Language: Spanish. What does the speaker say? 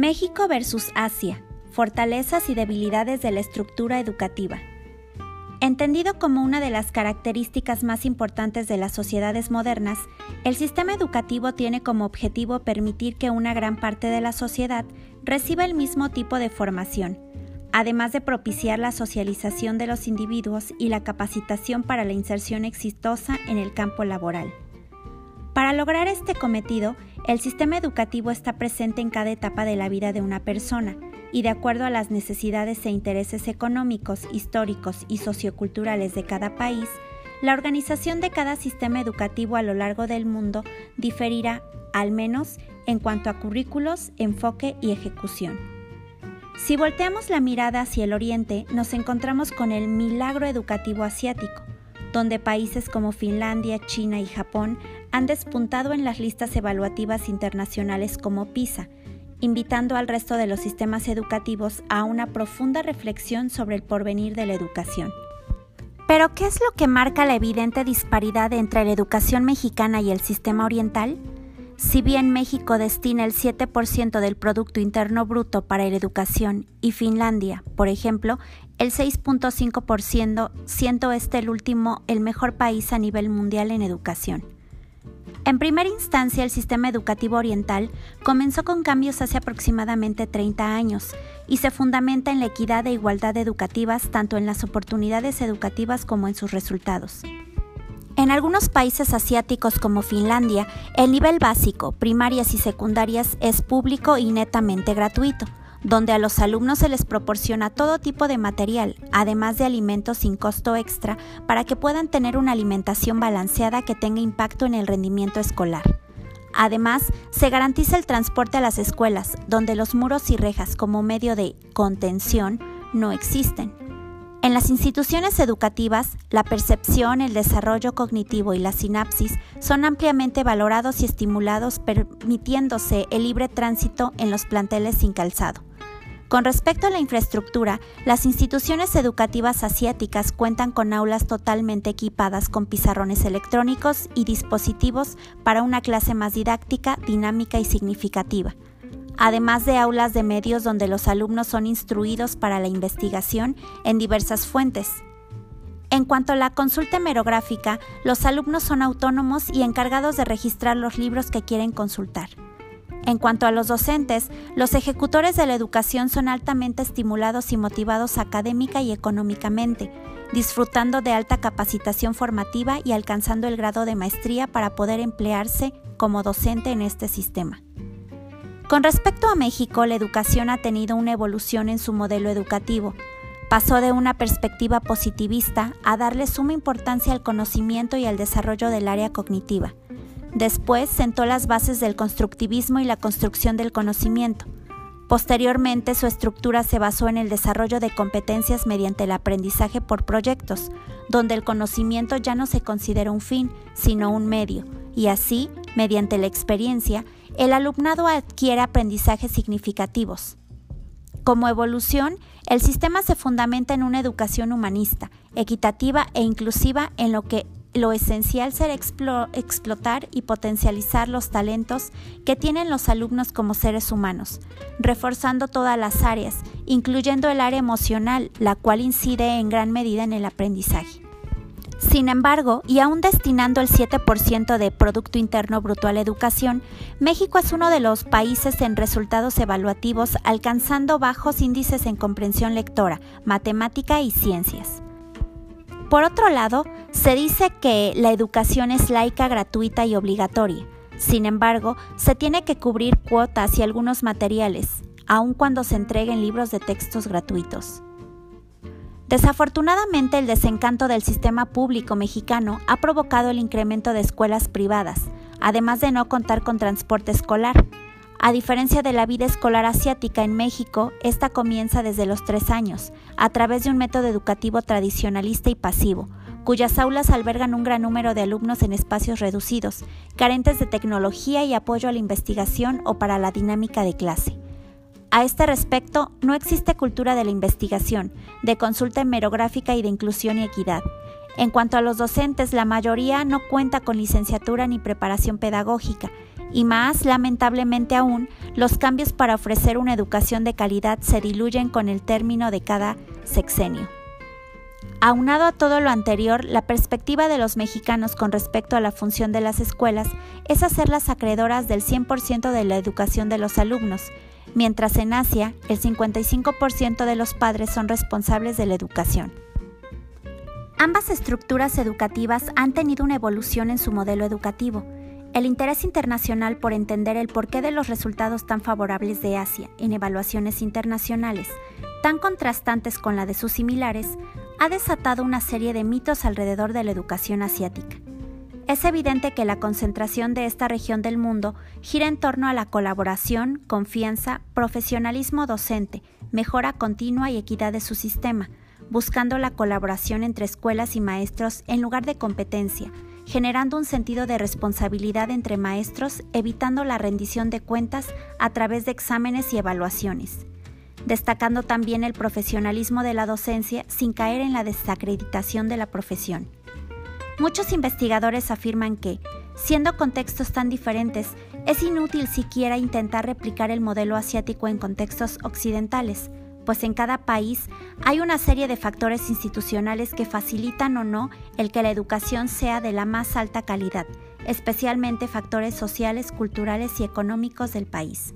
México versus Asia. Fortalezas y debilidades de la estructura educativa. Entendido como una de las características más importantes de las sociedades modernas, el sistema educativo tiene como objetivo permitir que una gran parte de la sociedad reciba el mismo tipo de formación, además de propiciar la socialización de los individuos y la capacitación para la inserción exitosa en el campo laboral. Para lograr este cometido, el sistema educativo está presente en cada etapa de la vida de una persona y de acuerdo a las necesidades e intereses económicos, históricos y socioculturales de cada país, la organización de cada sistema educativo a lo largo del mundo diferirá, al menos en cuanto a currículos, enfoque y ejecución. Si volteamos la mirada hacia el oriente, nos encontramos con el milagro educativo asiático, donde países como Finlandia, China y Japón han despuntado en las listas evaluativas internacionales como PISA, invitando al resto de los sistemas educativos a una profunda reflexión sobre el porvenir de la educación. Pero, ¿qué es lo que marca la evidente disparidad entre la educación mexicana y el sistema oriental? Si bien México destina el 7% del Producto Interno Bruto para la educación y Finlandia, por ejemplo, el 6.5%, siendo este el último el mejor país a nivel mundial en educación. En primera instancia, el sistema educativo oriental comenzó con cambios hace aproximadamente 30 años y se fundamenta en la equidad e igualdad educativas tanto en las oportunidades educativas como en sus resultados. En algunos países asiáticos como Finlandia, el nivel básico, primarias y secundarias es público y netamente gratuito, donde a los alumnos se les proporciona todo tipo de material, además de alimentos sin costo extra, para que puedan tener una alimentación balanceada que tenga impacto en el rendimiento escolar. Además, se garantiza el transporte a las escuelas, donde los muros y rejas como medio de contención no existen. En las instituciones educativas, la percepción, el desarrollo cognitivo y la sinapsis son ampliamente valorados y estimulados, permitiéndose el libre tránsito en los planteles sin calzado. Con respecto a la infraestructura, las instituciones educativas asiáticas cuentan con aulas totalmente equipadas con pizarrones electrónicos y dispositivos para una clase más didáctica, dinámica y significativa además de aulas de medios donde los alumnos son instruidos para la investigación en diversas fuentes. En cuanto a la consulta hemerográfica, los alumnos son autónomos y encargados de registrar los libros que quieren consultar. En cuanto a los docentes, los ejecutores de la educación son altamente estimulados y motivados académica y económicamente, disfrutando de alta capacitación formativa y alcanzando el grado de maestría para poder emplearse como docente en este sistema. Con respecto a México, la educación ha tenido una evolución en su modelo educativo. Pasó de una perspectiva positivista a darle suma importancia al conocimiento y al desarrollo del área cognitiva. Después sentó las bases del constructivismo y la construcción del conocimiento. Posteriormente, su estructura se basó en el desarrollo de competencias mediante el aprendizaje por proyectos, donde el conocimiento ya no se considera un fin, sino un medio, y así, mediante la experiencia, el alumnado adquiere aprendizajes significativos. Como evolución, el sistema se fundamenta en una educación humanista, equitativa e inclusiva en lo que lo esencial será explotar y potencializar los talentos que tienen los alumnos como seres humanos, reforzando todas las áreas, incluyendo el área emocional, la cual incide en gran medida en el aprendizaje. Sin embargo, y aún destinando el 7% de Producto Interno Bruto a la educación, México es uno de los países en resultados evaluativos alcanzando bajos índices en comprensión lectora, matemática y ciencias. Por otro lado, se dice que la educación es laica, gratuita y obligatoria. Sin embargo, se tiene que cubrir cuotas y algunos materiales, aun cuando se entreguen libros de textos gratuitos. Desafortunadamente, el desencanto del sistema público mexicano ha provocado el incremento de escuelas privadas, además de no contar con transporte escolar. A diferencia de la vida escolar asiática en México, esta comienza desde los tres años, a través de un método educativo tradicionalista y pasivo, cuyas aulas albergan un gran número de alumnos en espacios reducidos, carentes de tecnología y apoyo a la investigación o para la dinámica de clase. A este respecto, no existe cultura de la investigación, de consulta hemerográfica y de inclusión y equidad. En cuanto a los docentes, la mayoría no cuenta con licenciatura ni preparación pedagógica, y más lamentablemente aún, los cambios para ofrecer una educación de calidad se diluyen con el término de cada sexenio. Aunado a todo lo anterior, la perspectiva de los mexicanos con respecto a la función de las escuelas es hacerlas acreedoras del 100% de la educación de los alumnos, mientras en Asia el 55% de los padres son responsables de la educación. Ambas estructuras educativas han tenido una evolución en su modelo educativo. El interés internacional por entender el porqué de los resultados tan favorables de Asia en evaluaciones internacionales, tan contrastantes con la de sus similares, ha desatado una serie de mitos alrededor de la educación asiática. Es evidente que la concentración de esta región del mundo gira en torno a la colaboración, confianza, profesionalismo docente, mejora continua y equidad de su sistema, buscando la colaboración entre escuelas y maestros en lugar de competencia, generando un sentido de responsabilidad entre maestros, evitando la rendición de cuentas a través de exámenes y evaluaciones destacando también el profesionalismo de la docencia sin caer en la desacreditación de la profesión. Muchos investigadores afirman que, siendo contextos tan diferentes, es inútil siquiera intentar replicar el modelo asiático en contextos occidentales, pues en cada país hay una serie de factores institucionales que facilitan o no el que la educación sea de la más alta calidad, especialmente factores sociales, culturales y económicos del país.